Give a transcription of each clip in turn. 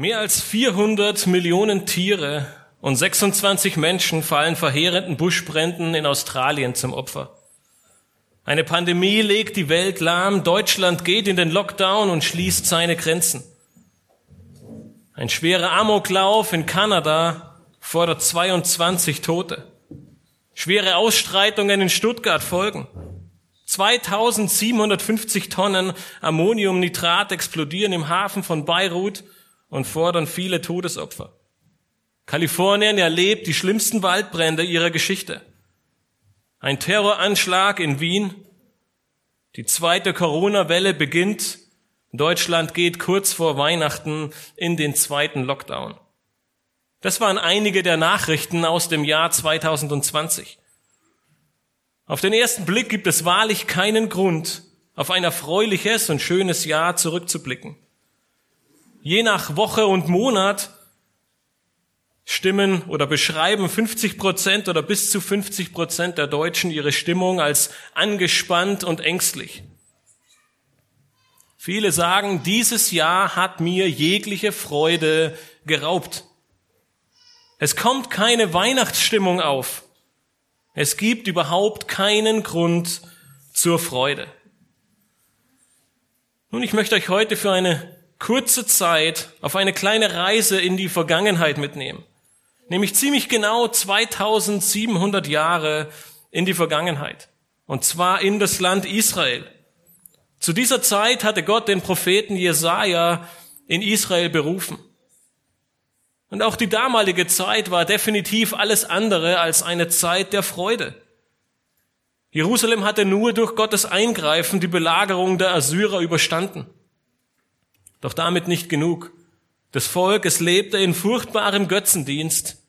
Mehr als 400 Millionen Tiere und 26 Menschen fallen verheerenden Buschbränden in Australien zum Opfer. Eine Pandemie legt die Welt lahm, Deutschland geht in den Lockdown und schließt seine Grenzen. Ein schwerer Amoklauf in Kanada fordert 22 Tote. Schwere Ausstreitungen in Stuttgart folgen. 2750 Tonnen Ammoniumnitrat explodieren im Hafen von Beirut und fordern viele Todesopfer. Kalifornien erlebt die schlimmsten Waldbrände ihrer Geschichte. Ein Terroranschlag in Wien. Die zweite Corona-Welle beginnt. Deutschland geht kurz vor Weihnachten in den zweiten Lockdown. Das waren einige der Nachrichten aus dem Jahr 2020. Auf den ersten Blick gibt es wahrlich keinen Grund, auf ein erfreuliches und schönes Jahr zurückzublicken. Je nach Woche und Monat stimmen oder beschreiben 50 Prozent oder bis zu 50 Prozent der Deutschen ihre Stimmung als angespannt und ängstlich. Viele sagen, dieses Jahr hat mir jegliche Freude geraubt. Es kommt keine Weihnachtsstimmung auf. Es gibt überhaupt keinen Grund zur Freude. Nun, ich möchte euch heute für eine kurze Zeit auf eine kleine Reise in die Vergangenheit mitnehmen. Nämlich ziemlich genau 2700 Jahre in die Vergangenheit. Und zwar in das Land Israel. Zu dieser Zeit hatte Gott den Propheten Jesaja in Israel berufen. Und auch die damalige Zeit war definitiv alles andere als eine Zeit der Freude. Jerusalem hatte nur durch Gottes Eingreifen die Belagerung der Assyrer überstanden. Doch damit nicht genug. Das Volk, es lebte in furchtbarem Götzendienst.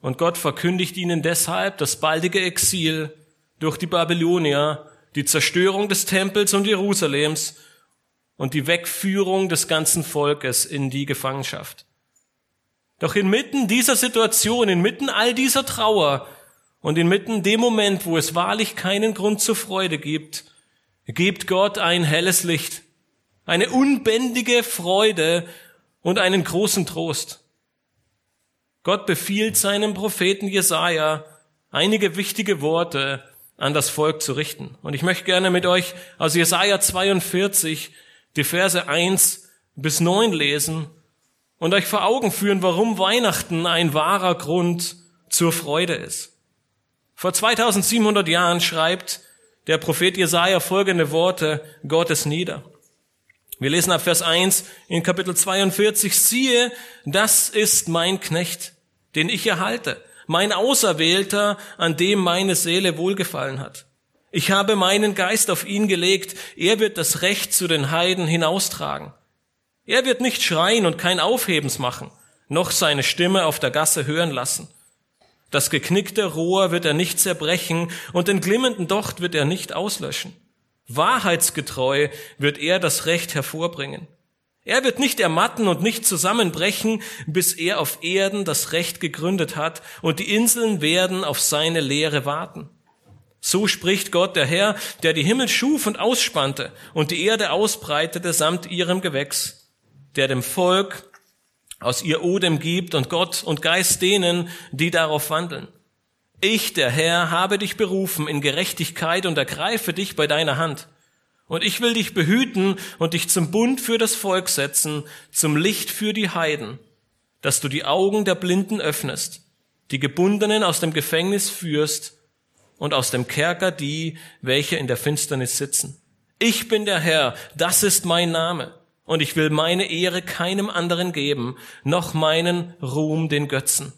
Und Gott verkündigt ihnen deshalb das baldige Exil durch die Babylonier, die Zerstörung des Tempels und Jerusalems und die Wegführung des ganzen Volkes in die Gefangenschaft. Doch inmitten dieser Situation, inmitten all dieser Trauer und inmitten dem Moment, wo es wahrlich keinen Grund zur Freude gibt, gibt Gott ein helles Licht eine unbändige Freude und einen großen Trost. Gott befiehlt seinem Propheten Jesaja, einige wichtige Worte an das Volk zu richten. Und ich möchte gerne mit euch aus Jesaja 42 die Verse 1 bis 9 lesen und euch vor Augen führen, warum Weihnachten ein wahrer Grund zur Freude ist. Vor 2700 Jahren schreibt der Prophet Jesaja folgende Worte Gottes nieder. Wir lesen ab Vers 1 in Kapitel 42, siehe, das ist mein Knecht, den ich erhalte, mein Auserwählter, an dem meine Seele wohlgefallen hat. Ich habe meinen Geist auf ihn gelegt, er wird das Recht zu den Heiden hinaustragen. Er wird nicht schreien und kein Aufhebens machen, noch seine Stimme auf der Gasse hören lassen. Das geknickte Rohr wird er nicht zerbrechen und den glimmenden Docht wird er nicht auslöschen. Wahrheitsgetreu wird er das Recht hervorbringen. Er wird nicht ermatten und nicht zusammenbrechen, bis er auf Erden das Recht gegründet hat und die Inseln werden auf seine Lehre warten. So spricht Gott der Herr, der die Himmel schuf und ausspannte und die Erde ausbreitete samt ihrem Gewächs, der dem Volk aus ihr Odem gibt und Gott und Geist denen, die darauf wandeln. Ich, der Herr, habe dich berufen in Gerechtigkeit und ergreife dich bei deiner Hand. Und ich will dich behüten und dich zum Bund für das Volk setzen, zum Licht für die Heiden, dass du die Augen der Blinden öffnest, die Gebundenen aus dem Gefängnis führst und aus dem Kerker die, welche in der Finsternis sitzen. Ich bin der Herr, das ist mein Name, und ich will meine Ehre keinem anderen geben, noch meinen Ruhm den Götzen.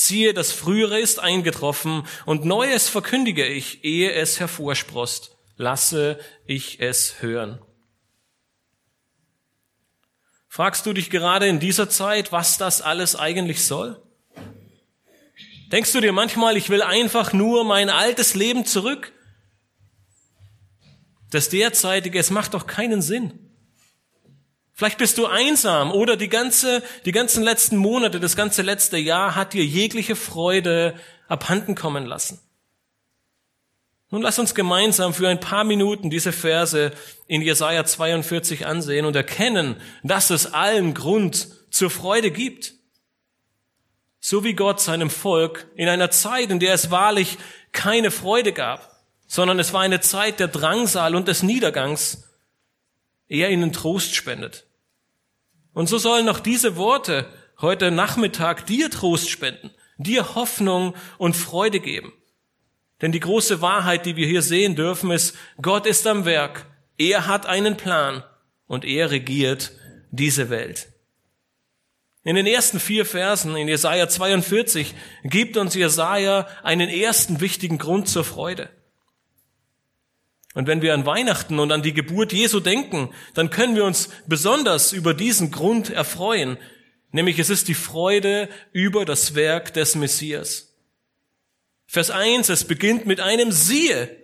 Siehe, das Frühere ist eingetroffen und Neues verkündige ich, ehe es hervorsprost. Lasse ich es hören. Fragst du dich gerade in dieser Zeit, was das alles eigentlich soll? Denkst du dir manchmal, ich will einfach nur mein altes Leben zurück? Das derzeitige, es macht doch keinen Sinn. Vielleicht bist du einsam oder die ganze, die ganzen letzten Monate, das ganze letzte Jahr hat dir jegliche Freude abhanden kommen lassen. Nun lass uns gemeinsam für ein paar Minuten diese Verse in Jesaja 42 ansehen und erkennen, dass es allen Grund zur Freude gibt. So wie Gott seinem Volk in einer Zeit, in der es wahrlich keine Freude gab, sondern es war eine Zeit der Drangsal und des Niedergangs, er ihnen Trost spendet. Und so sollen auch diese Worte heute Nachmittag dir Trost spenden, dir Hoffnung und Freude geben. Denn die große Wahrheit, die wir hier sehen dürfen, ist, Gott ist am Werk. Er hat einen Plan und er regiert diese Welt. In den ersten vier Versen in Jesaja 42 gibt uns Jesaja einen ersten wichtigen Grund zur Freude. Und wenn wir an Weihnachten und an die Geburt Jesu denken, dann können wir uns besonders über diesen Grund erfreuen, nämlich es ist die Freude über das Werk des Messias. Vers 1, es beginnt mit einem Siehe.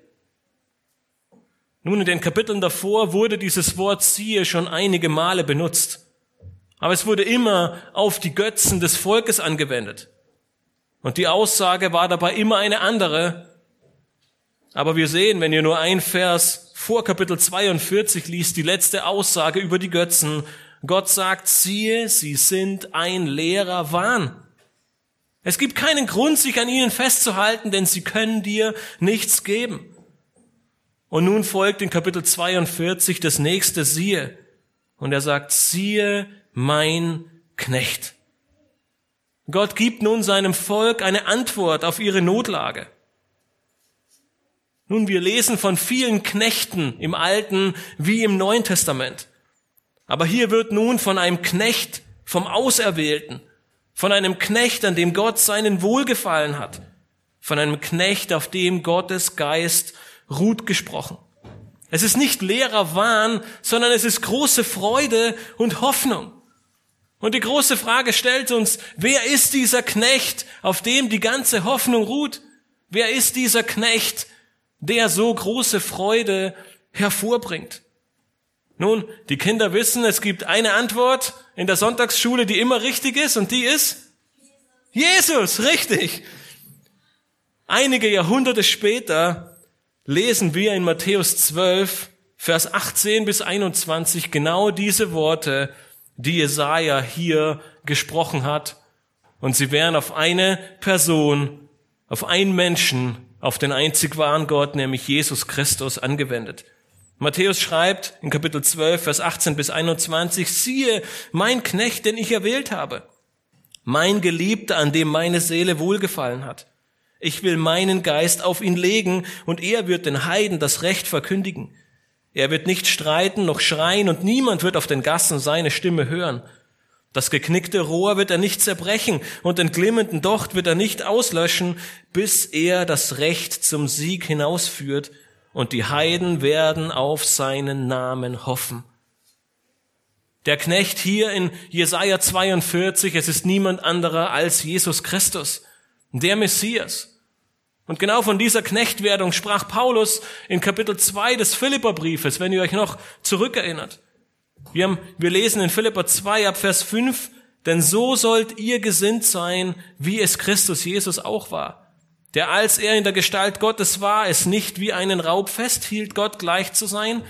Nun, in den Kapiteln davor wurde dieses Wort Siehe schon einige Male benutzt. Aber es wurde immer auf die Götzen des Volkes angewendet. Und die Aussage war dabei immer eine andere, aber wir sehen, wenn ihr nur ein Vers vor Kapitel 42 liest, die letzte Aussage über die Götzen. Gott sagt, siehe, sie sind ein leerer Wahn. Es gibt keinen Grund, sich an ihnen festzuhalten, denn sie können dir nichts geben. Und nun folgt in Kapitel 42 das nächste siehe. Und er sagt, siehe mein Knecht. Gott gibt nun seinem Volk eine Antwort auf ihre Notlage. Nun, wir lesen von vielen Knechten im Alten wie im Neuen Testament. Aber hier wird nun von einem Knecht, vom Auserwählten, von einem Knecht, an dem Gott seinen Wohlgefallen hat, von einem Knecht, auf dem Gottes Geist ruht gesprochen. Es ist nicht leerer Wahn, sondern es ist große Freude und Hoffnung. Und die große Frage stellt uns, wer ist dieser Knecht, auf dem die ganze Hoffnung ruht? Wer ist dieser Knecht, der so große Freude hervorbringt? Nun, die Kinder wissen, es gibt eine Antwort in der Sonntagsschule, die immer richtig ist, und die ist Jesus, richtig. Einige Jahrhunderte später lesen wir in Matthäus 12, Vers 18 bis 21 genau diese Worte, die Jesaja hier gesprochen hat. Und sie wären auf eine Person, auf einen Menschen auf den einzig wahren Gott, nämlich Jesus Christus, angewendet. Matthäus schreibt in Kapitel 12, Vers 18 bis 21, siehe, mein Knecht, den ich erwählt habe, mein Geliebter, an dem meine Seele wohlgefallen hat. Ich will meinen Geist auf ihn legen, und er wird den Heiden das Recht verkündigen. Er wird nicht streiten noch schreien, und niemand wird auf den Gassen seine Stimme hören. Das geknickte Rohr wird er nicht zerbrechen und den glimmenden Docht wird er nicht auslöschen, bis er das Recht zum Sieg hinausführt und die Heiden werden auf seinen Namen hoffen. Der Knecht hier in Jesaja 42, es ist niemand anderer als Jesus Christus, der Messias. Und genau von dieser Knechtwerdung sprach Paulus in Kapitel 2 des Philipperbriefes, wenn ihr euch noch zurückerinnert. Wir, haben, wir lesen in Philippa 2 ab Vers 5, denn so sollt ihr gesinnt sein, wie es Christus Jesus auch war, der als er in der Gestalt Gottes war, es nicht wie einen Raub festhielt, Gott gleich zu sein,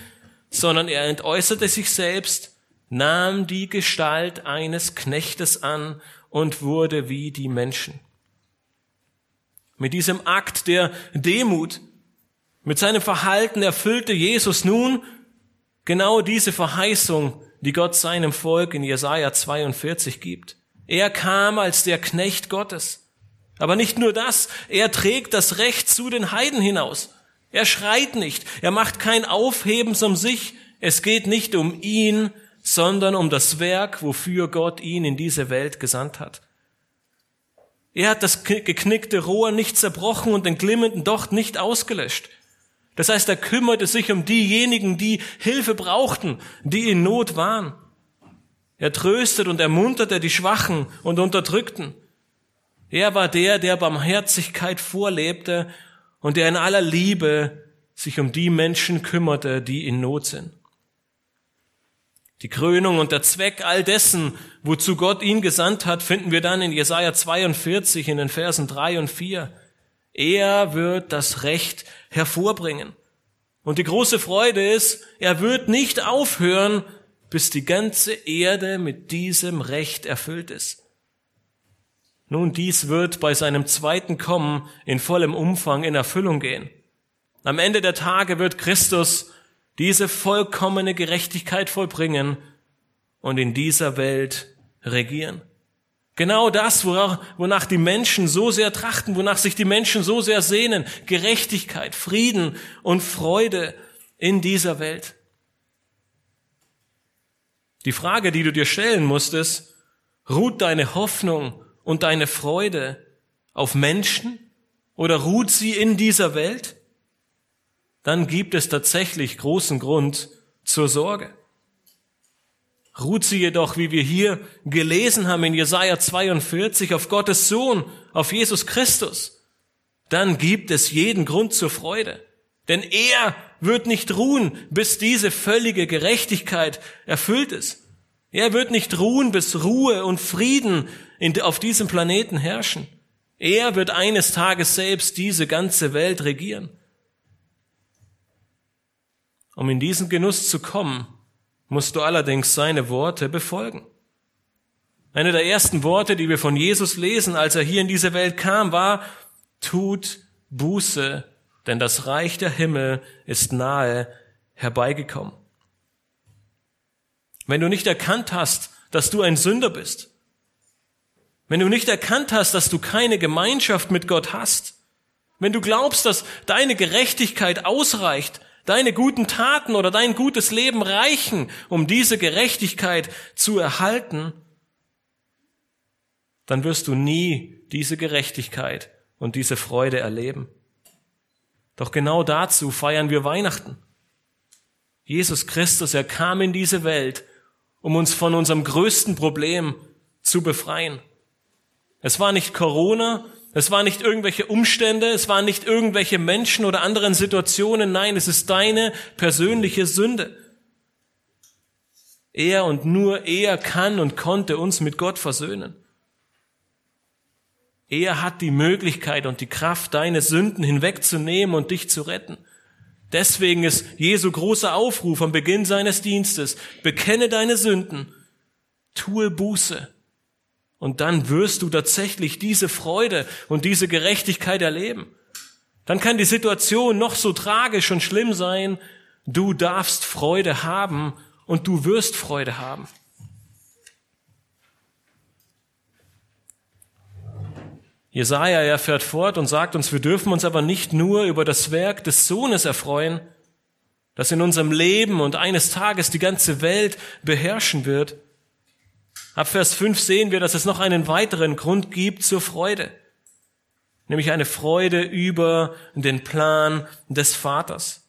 sondern er entäußerte sich selbst, nahm die Gestalt eines Knechtes an und wurde wie die Menschen. Mit diesem Akt der Demut, mit seinem Verhalten erfüllte Jesus nun Genau diese Verheißung, die Gott seinem Volk in Jesaja 42 gibt. Er kam als der Knecht Gottes. Aber nicht nur das, er trägt das Recht zu den Heiden hinaus. Er schreit nicht, er macht kein Aufhebens um sich, es geht nicht um ihn, sondern um das Werk, wofür Gott ihn in diese Welt gesandt hat. Er hat das geknickte Rohr nicht zerbrochen und den glimmenden Docht nicht ausgelöscht. Das heißt, er kümmerte sich um diejenigen, die Hilfe brauchten, die in Not waren. Er tröstet und ermunterte die Schwachen und Unterdrückten. Er war der, der Barmherzigkeit vorlebte und der in aller Liebe sich um die Menschen kümmerte, die in Not sind. Die Krönung und der Zweck all dessen, wozu Gott ihn gesandt hat, finden wir dann in Jesaja 42 in den Versen 3 und 4. Er wird das Recht hervorbringen. Und die große Freude ist, er wird nicht aufhören, bis die ganze Erde mit diesem Recht erfüllt ist. Nun, dies wird bei seinem zweiten Kommen in vollem Umfang in Erfüllung gehen. Am Ende der Tage wird Christus diese vollkommene Gerechtigkeit vollbringen und in dieser Welt regieren. Genau das, wonach die Menschen so sehr trachten, wonach sich die Menschen so sehr sehnen. Gerechtigkeit, Frieden und Freude in dieser Welt. Die Frage, die du dir stellen musst, ist, ruht deine Hoffnung und deine Freude auf Menschen oder ruht sie in dieser Welt? Dann gibt es tatsächlich großen Grund zur Sorge. Ruht sie jedoch, wie wir hier gelesen haben in Jesaja 42, auf Gottes Sohn, auf Jesus Christus, dann gibt es jeden Grund zur Freude. Denn er wird nicht ruhen, bis diese völlige Gerechtigkeit erfüllt ist. Er wird nicht ruhen, bis Ruhe und Frieden in, auf diesem Planeten herrschen. Er wird eines Tages selbst diese ganze Welt regieren. Um in diesen Genuss zu kommen, musst du allerdings seine Worte befolgen. Eine der ersten Worte, die wir von Jesus lesen, als er hier in diese Welt kam, war, tut Buße, denn das Reich der Himmel ist nahe herbeigekommen. Wenn du nicht erkannt hast, dass du ein Sünder bist, wenn du nicht erkannt hast, dass du keine Gemeinschaft mit Gott hast, wenn du glaubst, dass deine Gerechtigkeit ausreicht, deine guten Taten oder dein gutes Leben reichen, um diese Gerechtigkeit zu erhalten, dann wirst du nie diese Gerechtigkeit und diese Freude erleben. Doch genau dazu feiern wir Weihnachten. Jesus Christus, er kam in diese Welt, um uns von unserem größten Problem zu befreien. Es war nicht Corona, es waren nicht irgendwelche Umstände, es waren nicht irgendwelche Menschen oder anderen Situationen, nein, es ist deine persönliche Sünde. Er und nur er kann und konnte uns mit Gott versöhnen. Er hat die Möglichkeit und die Kraft, deine Sünden hinwegzunehmen und dich zu retten. Deswegen ist Jesu großer Aufruf am Beginn seines Dienstes, bekenne deine Sünden, tue Buße und dann wirst du tatsächlich diese Freude und diese Gerechtigkeit erleben. Dann kann die Situation noch so tragisch und schlimm sein. Du darfst Freude haben und du wirst Freude haben. Jesaja, er fährt fort und sagt uns, wir dürfen uns aber nicht nur über das Werk des Sohnes erfreuen, das in unserem Leben und eines Tages die ganze Welt beherrschen wird, Ab Vers 5 sehen wir, dass es noch einen weiteren Grund gibt zur Freude, nämlich eine Freude über den Plan des Vaters.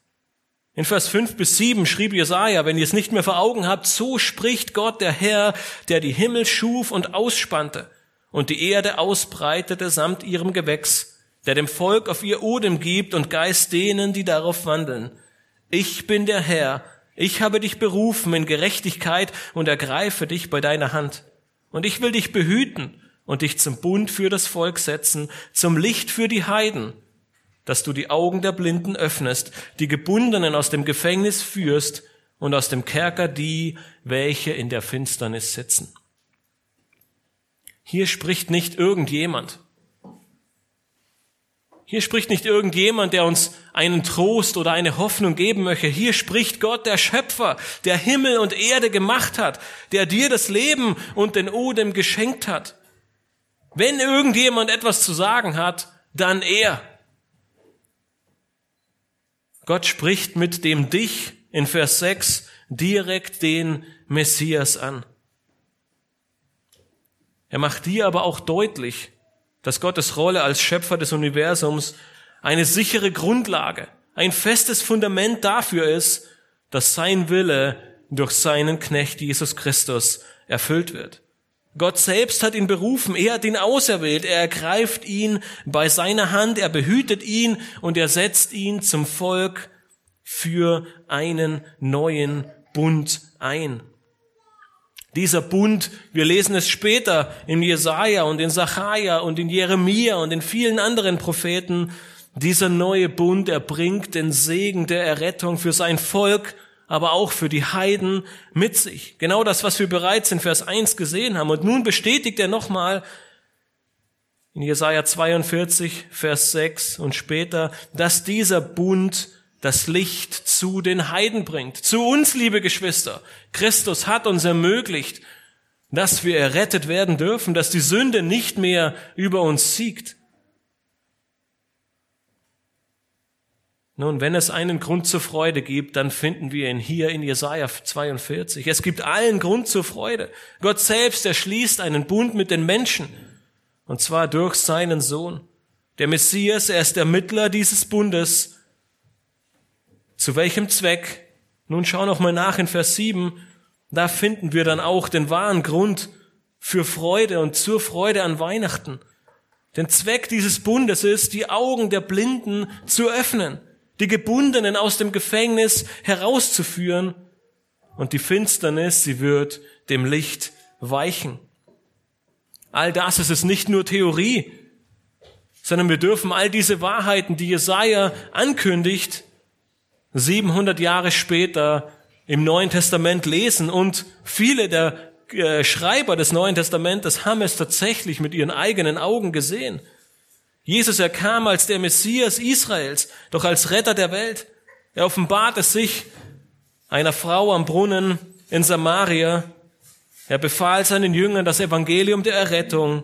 In Vers 5 bis 7 schrieb Jesaja, wenn ihr es nicht mehr vor Augen habt, so spricht Gott der Herr, der die Himmel schuf und ausspannte und die Erde ausbreitete samt ihrem Gewächs, der dem Volk auf ihr Odem gibt und Geist denen, die darauf wandeln. Ich bin der Herr, ich habe dich berufen in Gerechtigkeit und ergreife dich bei deiner Hand. Und ich will dich behüten und dich zum Bund für das Volk setzen, zum Licht für die Heiden, dass du die Augen der Blinden öffnest, die Gebundenen aus dem Gefängnis führst und aus dem Kerker die, welche in der Finsternis sitzen. Hier spricht nicht irgendjemand. Hier spricht nicht irgendjemand, der uns einen Trost oder eine Hoffnung geben möchte. Hier spricht Gott, der Schöpfer, der Himmel und Erde gemacht hat, der dir das Leben und den Odem geschenkt hat. Wenn irgendjemand etwas zu sagen hat, dann er. Gott spricht mit dem Dich in Vers 6 direkt den Messias an. Er macht dir aber auch deutlich, dass Gottes Rolle als Schöpfer des Universums eine sichere Grundlage, ein festes Fundament dafür ist, dass sein Wille durch seinen Knecht Jesus Christus erfüllt wird. Gott selbst hat ihn berufen, er hat ihn auserwählt, er ergreift ihn bei seiner Hand, er behütet ihn und er setzt ihn zum Volk für einen neuen Bund ein. Dieser Bund, wir lesen es später in Jesaja und in Sacharja und in Jeremia und in vielen anderen Propheten, dieser neue Bund, er bringt den Segen der Errettung für sein Volk, aber auch für die Heiden mit sich. Genau das, was wir bereits in Vers 1 gesehen haben. Und nun bestätigt er nochmal in Jesaja 42, Vers 6 und später, dass dieser Bund das Licht zu den Heiden bringt. Zu uns, liebe Geschwister. Christus hat uns ermöglicht, dass wir errettet werden dürfen, dass die Sünde nicht mehr über uns siegt. Nun, wenn es einen Grund zur Freude gibt, dann finden wir ihn hier in Jesaja 42. Es gibt allen Grund zur Freude. Gott selbst erschließt einen Bund mit den Menschen. Und zwar durch seinen Sohn. Der Messias, er ist der Mittler dieses Bundes. Zu welchem Zweck? Nun schau noch mal nach in Vers 7. Da finden wir dann auch den wahren Grund für Freude und zur Freude an Weihnachten. Den Zweck dieses Bundes ist, die Augen der Blinden zu öffnen die Gebundenen aus dem Gefängnis herauszuführen und die Finsternis, sie wird dem Licht weichen. All das ist es nicht nur Theorie, sondern wir dürfen all diese Wahrheiten, die Jesaja ankündigt, 700 Jahre später im Neuen Testament lesen und viele der äh, Schreiber des Neuen Testamentes haben es tatsächlich mit ihren eigenen Augen gesehen. Jesus, er kam als der Messias Israels, doch als Retter der Welt. Er offenbarte sich einer Frau am Brunnen in Samaria. Er befahl seinen Jüngern, das Evangelium der Errettung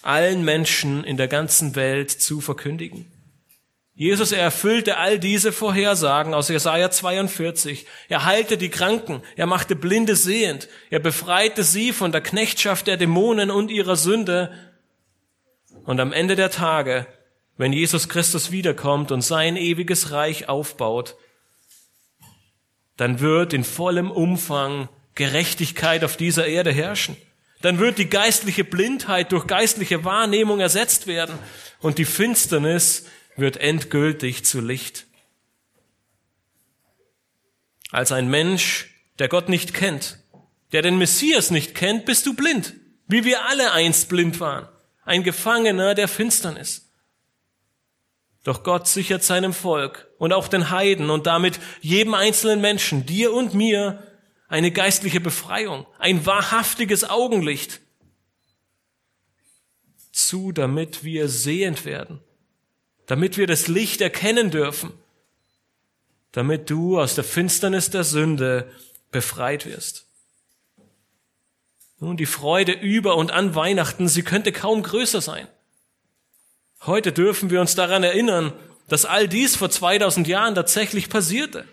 allen Menschen in der ganzen Welt zu verkündigen. Jesus, er erfüllte all diese Vorhersagen aus Jesaja 42. Er heilte die Kranken, er machte Blinde sehend, er befreite sie von der Knechtschaft der Dämonen und ihrer Sünde und am Ende der Tage, wenn Jesus Christus wiederkommt und sein ewiges Reich aufbaut, dann wird in vollem Umfang Gerechtigkeit auf dieser Erde herrschen. Dann wird die geistliche Blindheit durch geistliche Wahrnehmung ersetzt werden und die Finsternis wird endgültig zu Licht. Als ein Mensch, der Gott nicht kennt, der den Messias nicht kennt, bist du blind, wie wir alle einst blind waren ein Gefangener der Finsternis. Doch Gott sichert seinem Volk und auch den Heiden und damit jedem einzelnen Menschen, dir und mir, eine geistliche Befreiung, ein wahrhaftiges Augenlicht zu, damit wir sehend werden, damit wir das Licht erkennen dürfen, damit du aus der Finsternis der Sünde befreit wirst. Nun, die Freude über und an Weihnachten, sie könnte kaum größer sein. Heute dürfen wir uns daran erinnern, dass all dies vor 2000 Jahren tatsächlich passierte.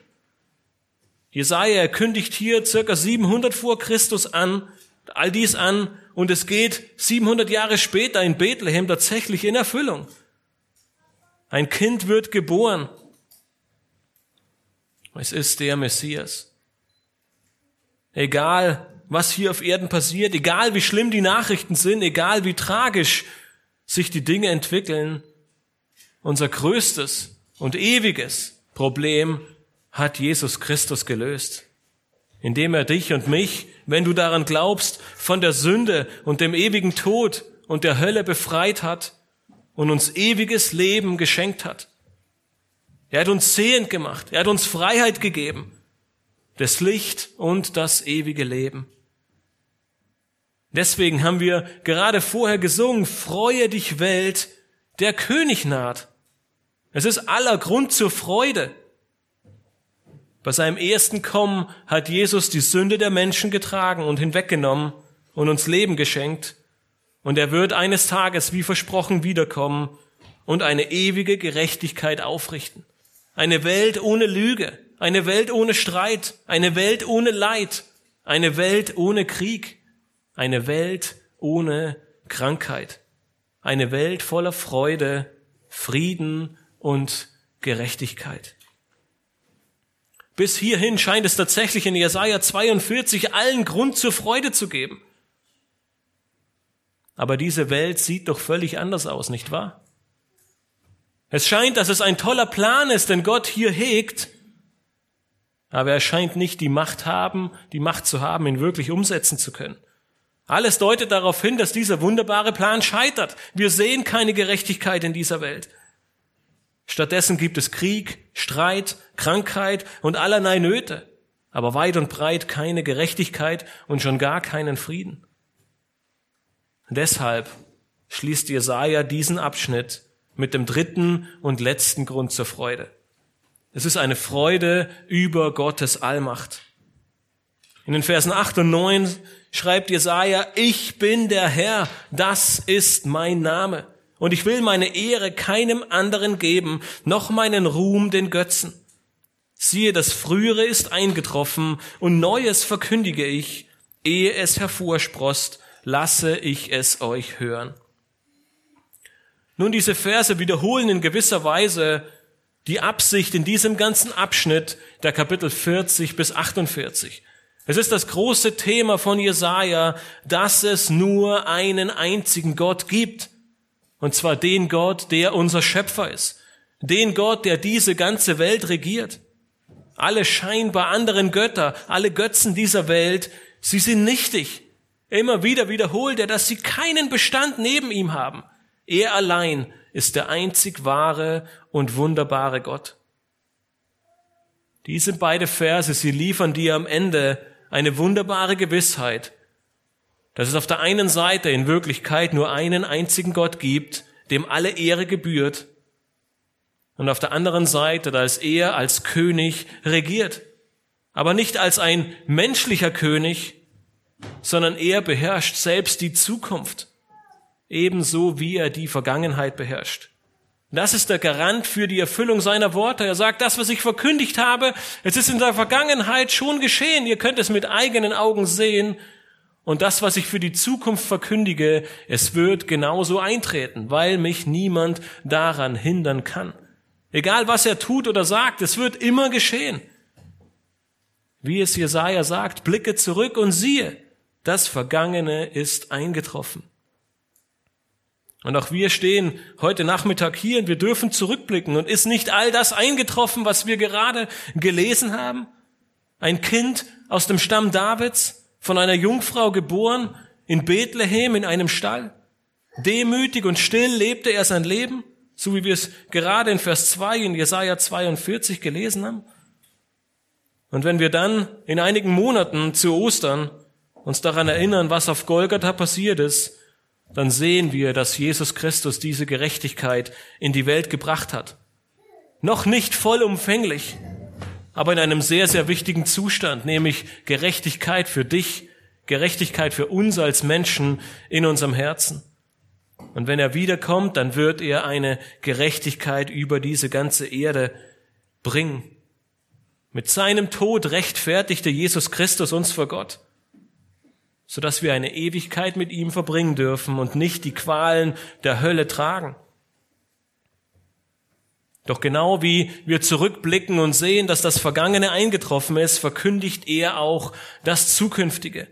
Jesaja kündigt hier circa 700 vor Christus an, all dies an, und es geht 700 Jahre später in Bethlehem tatsächlich in Erfüllung. Ein Kind wird geboren. Es ist der Messias. Egal, was hier auf Erden passiert, egal wie schlimm die Nachrichten sind, egal wie tragisch sich die Dinge entwickeln, unser größtes und ewiges Problem hat Jesus Christus gelöst, indem er dich und mich, wenn du daran glaubst, von der Sünde und dem ewigen Tod und der Hölle befreit hat und uns ewiges Leben geschenkt hat. Er hat uns sehend gemacht, er hat uns Freiheit gegeben, das Licht und das ewige Leben. Deswegen haben wir gerade vorher gesungen, freue dich Welt, der König naht. Es ist aller Grund zur Freude. Bei seinem ersten Kommen hat Jesus die Sünde der Menschen getragen und hinweggenommen und uns Leben geschenkt. Und er wird eines Tages, wie versprochen, wiederkommen und eine ewige Gerechtigkeit aufrichten. Eine Welt ohne Lüge, eine Welt ohne Streit, eine Welt ohne Leid, eine Welt ohne Krieg. Eine Welt ohne Krankheit. Eine Welt voller Freude, Frieden und Gerechtigkeit. Bis hierhin scheint es tatsächlich in Jesaja 42 allen Grund zur Freude zu geben. Aber diese Welt sieht doch völlig anders aus, nicht wahr? Es scheint, dass es ein toller Plan ist, den Gott hier hegt, aber er scheint nicht die Macht haben, die Macht zu haben, ihn wirklich umsetzen zu können. Alles deutet darauf hin, dass dieser wunderbare Plan scheitert. Wir sehen keine Gerechtigkeit in dieser Welt. Stattdessen gibt es Krieg, Streit, Krankheit und allerlei Nöte, aber weit und breit keine Gerechtigkeit und schon gar keinen Frieden. Deshalb schließt Jesaja diesen Abschnitt mit dem dritten und letzten Grund zur Freude. Es ist eine Freude über Gottes Allmacht. In den Versen 8 und 9 schreibt Jesaja, ich bin der Herr, das ist mein Name. Und ich will meine Ehre keinem anderen geben, noch meinen Ruhm den Götzen. Siehe, das Frühere ist eingetroffen und Neues verkündige ich, ehe es hervorsprost, lasse ich es euch hören. Nun, diese Verse wiederholen in gewisser Weise die Absicht in diesem ganzen Abschnitt der Kapitel 40 bis 48. Es ist das große Thema von Jesaja, dass es nur einen einzigen Gott gibt. Und zwar den Gott, der unser Schöpfer ist. Den Gott, der diese ganze Welt regiert. Alle scheinbar anderen Götter, alle Götzen dieser Welt, sie sind nichtig. Immer wieder wiederholt er, dass sie keinen Bestand neben ihm haben. Er allein ist der einzig wahre und wunderbare Gott. Diese beiden Verse, sie liefern dir am Ende eine wunderbare Gewissheit, dass es auf der einen Seite in Wirklichkeit nur einen einzigen Gott gibt, dem alle Ehre gebührt, und auf der anderen Seite, dass er als König regiert, aber nicht als ein menschlicher König, sondern er beherrscht selbst die Zukunft ebenso wie er die Vergangenheit beherrscht. Das ist der Garant für die Erfüllung seiner Worte. Er sagt, das, was ich verkündigt habe, es ist in der Vergangenheit schon geschehen. Ihr könnt es mit eigenen Augen sehen. Und das, was ich für die Zukunft verkündige, es wird genauso eintreten, weil mich niemand daran hindern kann. Egal was er tut oder sagt, es wird immer geschehen. Wie es Jesaja sagt, blicke zurück und siehe, das Vergangene ist eingetroffen. Und auch wir stehen heute Nachmittag hier und wir dürfen zurückblicken. Und ist nicht all das eingetroffen, was wir gerade gelesen haben? Ein Kind aus dem Stamm Davids, von einer Jungfrau geboren, in Bethlehem in einem Stall. Demütig und still lebte er sein Leben, so wie wir es gerade in Vers 2 in Jesaja 42 gelesen haben. Und wenn wir dann in einigen Monaten zu Ostern uns daran erinnern, was auf Golgatha passiert ist, dann sehen wir, dass Jesus Christus diese Gerechtigkeit in die Welt gebracht hat. Noch nicht vollumfänglich, aber in einem sehr, sehr wichtigen Zustand, nämlich Gerechtigkeit für dich, Gerechtigkeit für uns als Menschen in unserem Herzen. Und wenn er wiederkommt, dann wird er eine Gerechtigkeit über diese ganze Erde bringen. Mit seinem Tod rechtfertigte Jesus Christus uns vor Gott sodass wir eine Ewigkeit mit ihm verbringen dürfen und nicht die Qualen der Hölle tragen. Doch genau wie wir zurückblicken und sehen, dass das Vergangene eingetroffen ist, verkündigt er auch das Zukünftige.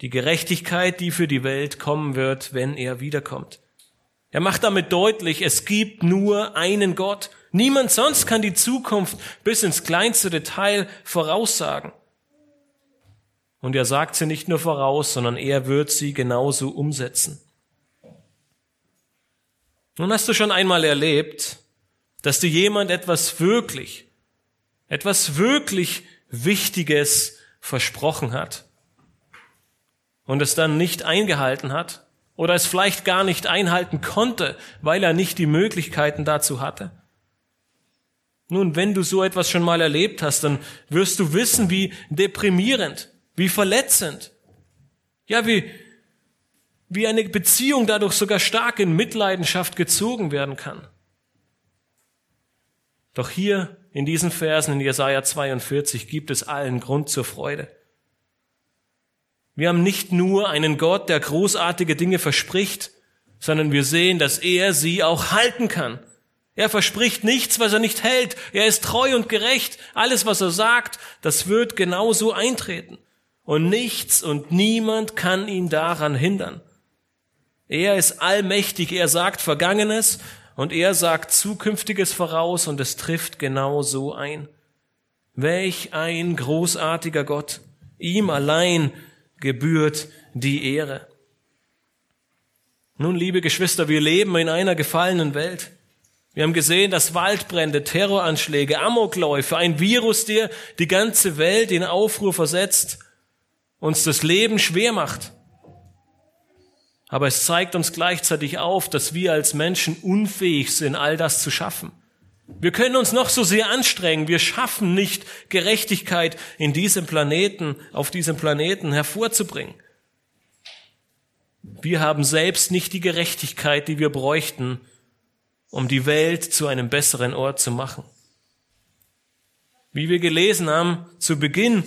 Die Gerechtigkeit, die für die Welt kommen wird, wenn er wiederkommt. Er macht damit deutlich, es gibt nur einen Gott. Niemand sonst kann die Zukunft bis ins kleinste Detail voraussagen. Und er sagt sie nicht nur voraus, sondern er wird sie genauso umsetzen. Nun hast du schon einmal erlebt, dass dir jemand etwas wirklich, etwas wirklich Wichtiges versprochen hat und es dann nicht eingehalten hat oder es vielleicht gar nicht einhalten konnte, weil er nicht die Möglichkeiten dazu hatte. Nun, wenn du so etwas schon mal erlebt hast, dann wirst du wissen, wie deprimierend wie verletzend. Ja, wie, wie eine Beziehung dadurch sogar stark in Mitleidenschaft gezogen werden kann. Doch hier in diesen Versen in Jesaja 42 gibt es allen Grund zur Freude. Wir haben nicht nur einen Gott, der großartige Dinge verspricht, sondern wir sehen, dass er sie auch halten kann. Er verspricht nichts, was er nicht hält. Er ist treu und gerecht. Alles, was er sagt, das wird genauso eintreten und nichts und niemand kann ihn daran hindern. Er ist allmächtig, er sagt Vergangenes und er sagt Zukünftiges voraus und es trifft genau so ein. Welch ein großartiger Gott. Ihm allein gebührt die Ehre. Nun, liebe Geschwister, wir leben in einer gefallenen Welt. Wir haben gesehen, dass Waldbrände, Terroranschläge, Amokläufe, ein Virus, der die ganze Welt in Aufruhr versetzt, uns das Leben schwer macht. Aber es zeigt uns gleichzeitig auf, dass wir als Menschen unfähig sind, all das zu schaffen. Wir können uns noch so sehr anstrengen, wir schaffen nicht Gerechtigkeit in diesem Planeten, auf diesem Planeten hervorzubringen. Wir haben selbst nicht die Gerechtigkeit, die wir bräuchten, um die Welt zu einem besseren Ort zu machen. Wie wir gelesen haben zu Beginn,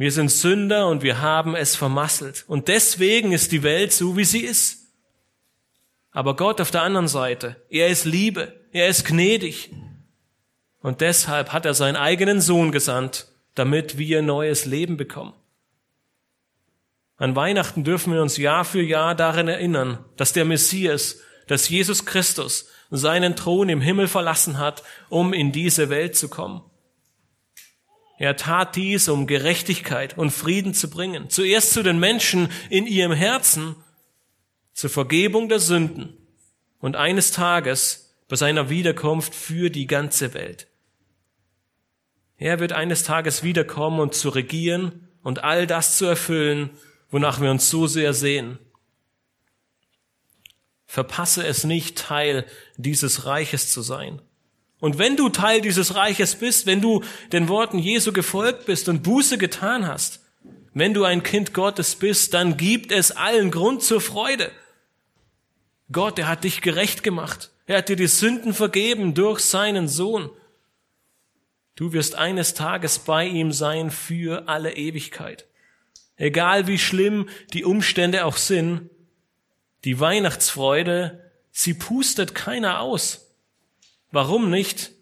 wir sind Sünder und wir haben es vermasselt. Und deswegen ist die Welt so, wie sie ist. Aber Gott auf der anderen Seite, er ist Liebe, er ist gnädig. Und deshalb hat er seinen eigenen Sohn gesandt, damit wir neues Leben bekommen. An Weihnachten dürfen wir uns Jahr für Jahr daran erinnern, dass der Messias, dass Jesus Christus seinen Thron im Himmel verlassen hat, um in diese Welt zu kommen. Er tat dies, um Gerechtigkeit und Frieden zu bringen. Zuerst zu den Menschen in ihrem Herzen, zur Vergebung der Sünden und eines Tages bei seiner Wiederkunft für die ganze Welt. Er wird eines Tages wiederkommen und zu regieren und all das zu erfüllen, wonach wir uns so sehr sehen. Verpasse es nicht, Teil dieses Reiches zu sein. Und wenn du Teil dieses Reiches bist, wenn du den Worten Jesu gefolgt bist und Buße getan hast, wenn du ein Kind Gottes bist, dann gibt es allen Grund zur Freude. Gott, er hat dich gerecht gemacht. Er hat dir die Sünden vergeben durch seinen Sohn. Du wirst eines Tages bei ihm sein für alle Ewigkeit. Egal wie schlimm die Umstände auch sind, die Weihnachtsfreude, sie pustet keiner aus. Warum nicht?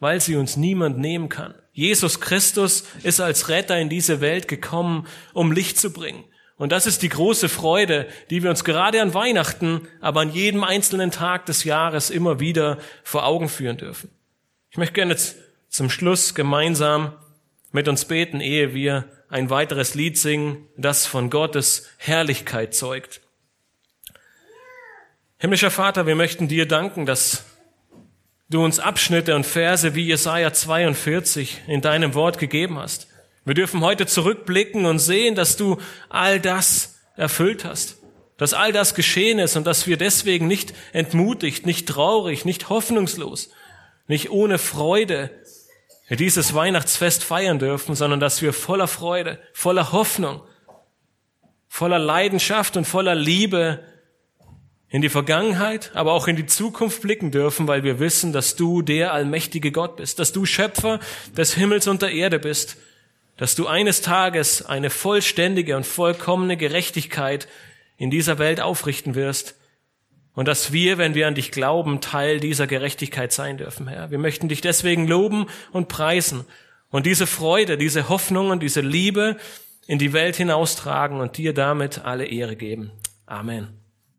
Weil sie uns niemand nehmen kann. Jesus Christus ist als Retter in diese Welt gekommen, um Licht zu bringen. Und das ist die große Freude, die wir uns gerade an Weihnachten, aber an jedem einzelnen Tag des Jahres immer wieder vor Augen führen dürfen. Ich möchte gerne jetzt zum Schluss gemeinsam mit uns beten, ehe wir ein weiteres Lied singen, das von Gottes Herrlichkeit zeugt. Himmlischer Vater, wir möchten dir danken, dass du uns Abschnitte und Verse wie Jesaja 42 in deinem Wort gegeben hast. Wir dürfen heute zurückblicken und sehen, dass du all das erfüllt hast, dass all das geschehen ist und dass wir deswegen nicht entmutigt, nicht traurig, nicht hoffnungslos, nicht ohne Freude dieses Weihnachtsfest feiern dürfen, sondern dass wir voller Freude, voller Hoffnung, voller Leidenschaft und voller Liebe in die Vergangenheit, aber auch in die Zukunft blicken dürfen, weil wir wissen, dass du der allmächtige Gott bist, dass du Schöpfer des Himmels und der Erde bist, dass du eines Tages eine vollständige und vollkommene Gerechtigkeit in dieser Welt aufrichten wirst und dass wir, wenn wir an dich glauben, Teil dieser Gerechtigkeit sein dürfen, Herr. Wir möchten dich deswegen loben und preisen und diese Freude, diese Hoffnung und diese Liebe in die Welt hinaustragen und dir damit alle Ehre geben. Amen.